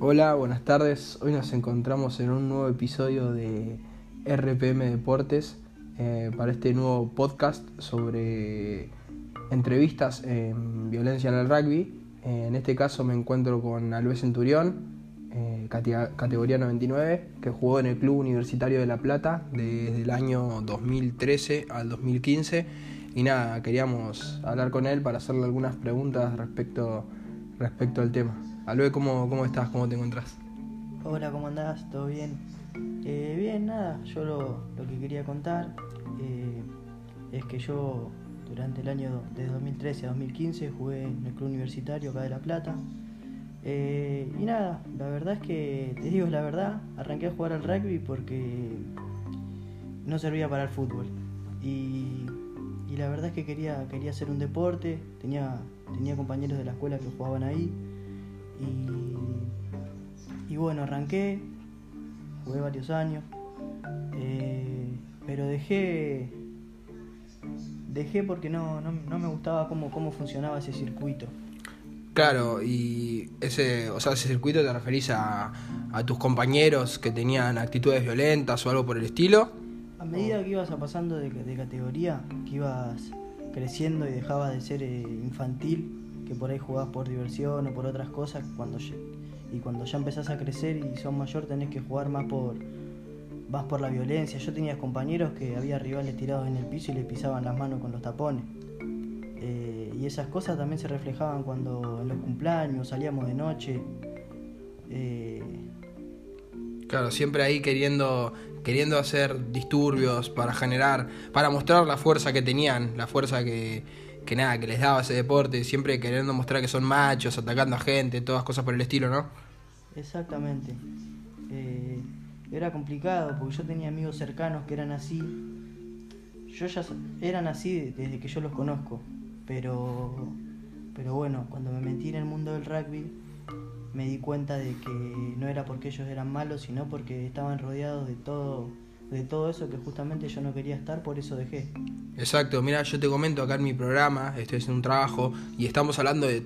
Hola, buenas tardes. Hoy nos encontramos en un nuevo episodio de RPM Deportes eh, para este nuevo podcast sobre entrevistas en violencia en el rugby. Eh, en este caso me encuentro con Alves Centurión, eh, categoría 99, que jugó en el Club Universitario de La Plata desde el año 2013 al 2015. Y nada, queríamos hablar con él para hacerle algunas preguntas respecto, respecto al tema. Alve, ¿cómo, ¿cómo estás? ¿Cómo te encontrás? Hola, ¿cómo andás? ¿Todo bien? Eh, bien, nada, yo lo, que quería contar eh, es que yo durante el año de 2013 a 2015 jugué en el club universitario acá de La Plata. Eh, y nada, la verdad es que, te digo la verdad, arranqué a jugar al rugby porque no servía para el fútbol. Y, la verdad es que quería, quería hacer un deporte, tenía, tenía compañeros de la escuela que jugaban ahí y, bueno, arranqué, jugué varios años, eh, pero dejé, dejé porque no, no, me gustaba cómo, cómo funcionaba ese circuito. Claro, y ese, o sea, ese circuito te referís a, a tus compañeros que tenían actitudes violentas o algo por el estilo. A medida que ibas pasando de, categoría, que ibas creciendo y dejabas de ser eh, infantil, que por ahí jugás por diversión o por otras cosas, cuando y cuando ya empezás a crecer y sos mayor tenés que jugar más por vas por la violencia. Yo tenía compañeros que había rivales tirados en el piso y le pisaban las manos con los tapones. Eh, y esas cosas también se reflejaban cuando en los cumpleaños salíamos de noche. Eh, claro, siempre ahí queriendo queriendo hacer disturbios para generar, para mostrar la fuerza que tenían, la fuerza que, que nada, que les daba ese deporte, siempre queriendo mostrar que son machos, atacando a gente, todas cosas por el estilo, ¿no? Exactamente. Eh, era complicado porque yo tenía amigos cercanos que eran así. Yo ya eran así desde que yo los conozco, pero pero bueno, cuando me metí en el mundo del rugby me di cuenta de que no era porque ellos eran malos, sino porque estaban rodeados de todo de todo eso que justamente yo no quería estar, por eso dejé. Exacto, mira, yo te comento acá en mi programa, estoy haciendo un trabajo y estamos hablando de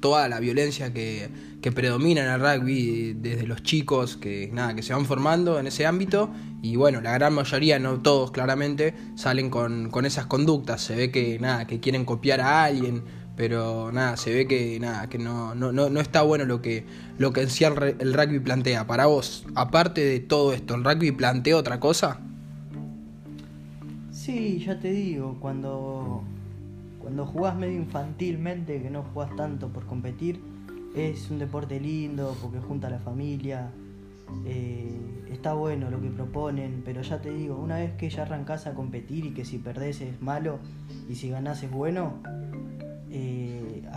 toda la violencia que, que, predomina en el rugby desde los chicos que nada que se van formando en ese ámbito y bueno la gran mayoría no todos claramente salen con, con esas conductas se ve que nada que quieren copiar a alguien pero nada, se ve que nada, que no, no, no, está bueno lo que, lo que en sí el, rugby plantea. Para vos, aparte de todo esto, ¿el rugby plantea otra cosa? Sí, ya te digo, cuando, cuando jugás medio infantilmente, que no jugás tanto por competir, es un deporte lindo porque junta a la familia, eh, está bueno lo que proponen, pero ya te digo, una vez que ya arrancás a competir y que si perdés es malo y si ganás es bueno,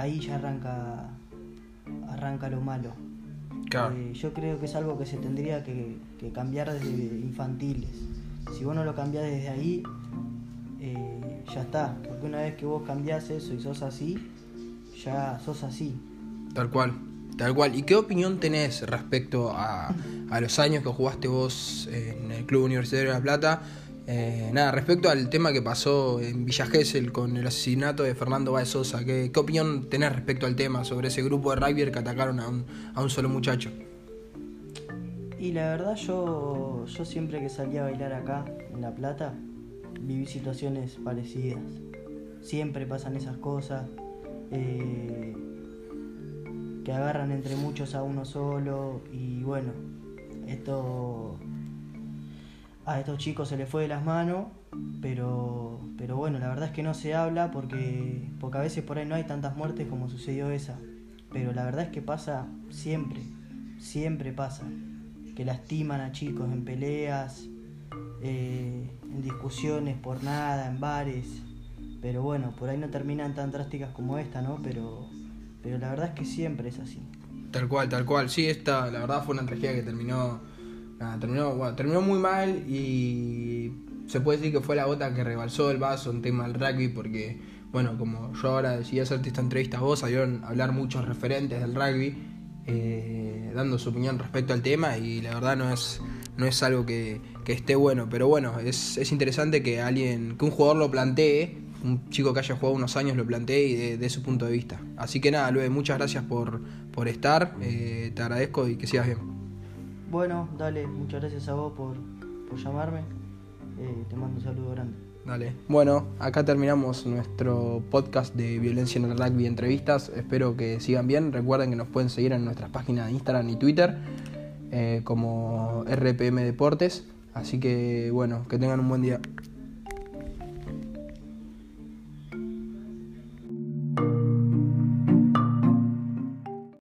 ahí ya arranca, arranca lo malo. Eh, yo creo que es algo que se tendría que, cambiar desde infantiles. Si vos no lo cambiás desde ahí, eh, ya está. Porque una vez que vos cambiás eso y sos así, ya sos así. Tal cual, tal cual. ¿Y qué opinión tenés respecto a, a los años que jugaste vos en el Club Universitario de La Plata? Eh, nada, respecto al tema que pasó en Villa Gesell con el asesinato de Fernando Báez Sosa, ¿qué, opinión tenés respecto al tema sobre ese grupo de rugby que atacaron a un, a un solo muchacho? Y la verdad yo, yo siempre que salía a bailar acá, en La Plata, viví situaciones parecidas. Siempre pasan esas cosas, eh, que agarran entre muchos a uno solo y bueno, esto a estos chicos se les fue de las manos, pero, pero bueno, la verdad es que no se habla porque, porque a veces por ahí no hay tantas muertes como sucedió esa. Pero la verdad es que pasa siempre, siempre pasa. Que lastiman a chicos en peleas, eh, en discusiones por nada, en bares. Pero bueno, por ahí no terminan tan drásticas como esta, ¿no? Pero, pero la verdad es que siempre es así. Tal cual, tal cual. Sí, esta la verdad fue una tragedia que terminó terminó, bueno, terminó muy mal y se puede decir que fue la gota que rebalsó el vaso en tema del rugby porque, bueno, como yo ahora decidí hacerte esta entrevista a vos, salieron a hablar muchos referentes del rugby eh, dando su opinión respecto al tema y la verdad no es, no es algo que, esté bueno, pero bueno, es, es interesante que alguien, que un jugador lo plantee un chico que haya jugado unos años lo planteé y de, de su punto de vista. Así que nada, Lue, muchas gracias por, por estar, eh, te agradezco y que sigas bien. Bueno, dale, muchas gracias a vos por, por llamarme. Eh, te mando un saludo grande. Dale. Bueno, acá terminamos nuestro podcast de violencia en el rugby entrevistas. Espero que sigan bien. Recuerden que nos pueden seguir en nuestras páginas de Instagram y Twitter eh, como RPM Deportes. Así que bueno, que tengan un buen día.